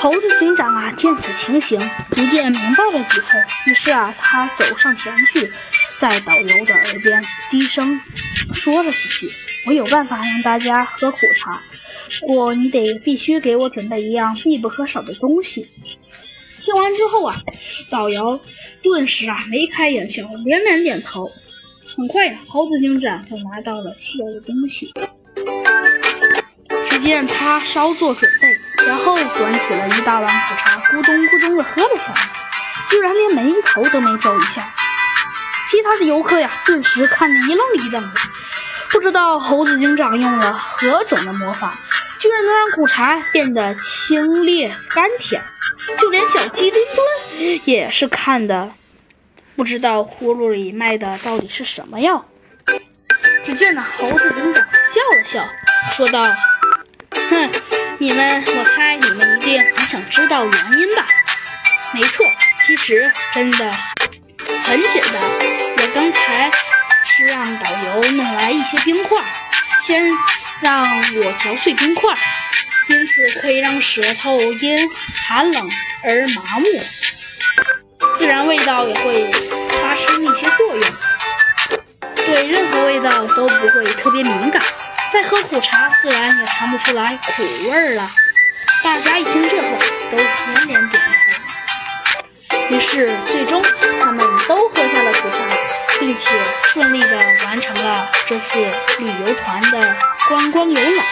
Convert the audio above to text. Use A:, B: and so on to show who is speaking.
A: 猴子警长啊，见此情形，逐渐明白了几分。于是啊，他走上前去，在导游的耳边低声说了几句：“我有办法让大家喝苦茶，不过你得必须给我准备一样必不可少的东西。”听完之后啊，导游顿时啊眉开眼笑，连连点头。很快，猴子警长就拿到了需要的东西。只见他稍作准备。然后端起了一大碗苦茶，咕咚咕咚地喝了下来，居然连眉头都没皱一下。其他的游客呀，顿时看得一愣一愣的，不知道猴子警长用了何种的魔法，居然能让苦茶变得清冽甘甜。就连小鸡墩墩也是看的，不知道葫芦里卖的到底是什么药。只见那猴子警长笑了笑，说道：“哼。”你们，我猜你们一定很想知道原因吧？没错，其实真的很简单。我刚才是让导游弄来一些冰块，先让我嚼碎冰块，因此可以让舌头因寒冷而麻木，自然味道也会发生一些作用，对任何味道都不会特别敏感。再喝苦茶，自然也尝不出来苦味儿了。大家一听这话，都连连点头。于是，最终他们都喝下了苦茶，并且顺利地完成了这次旅游团的观光游览。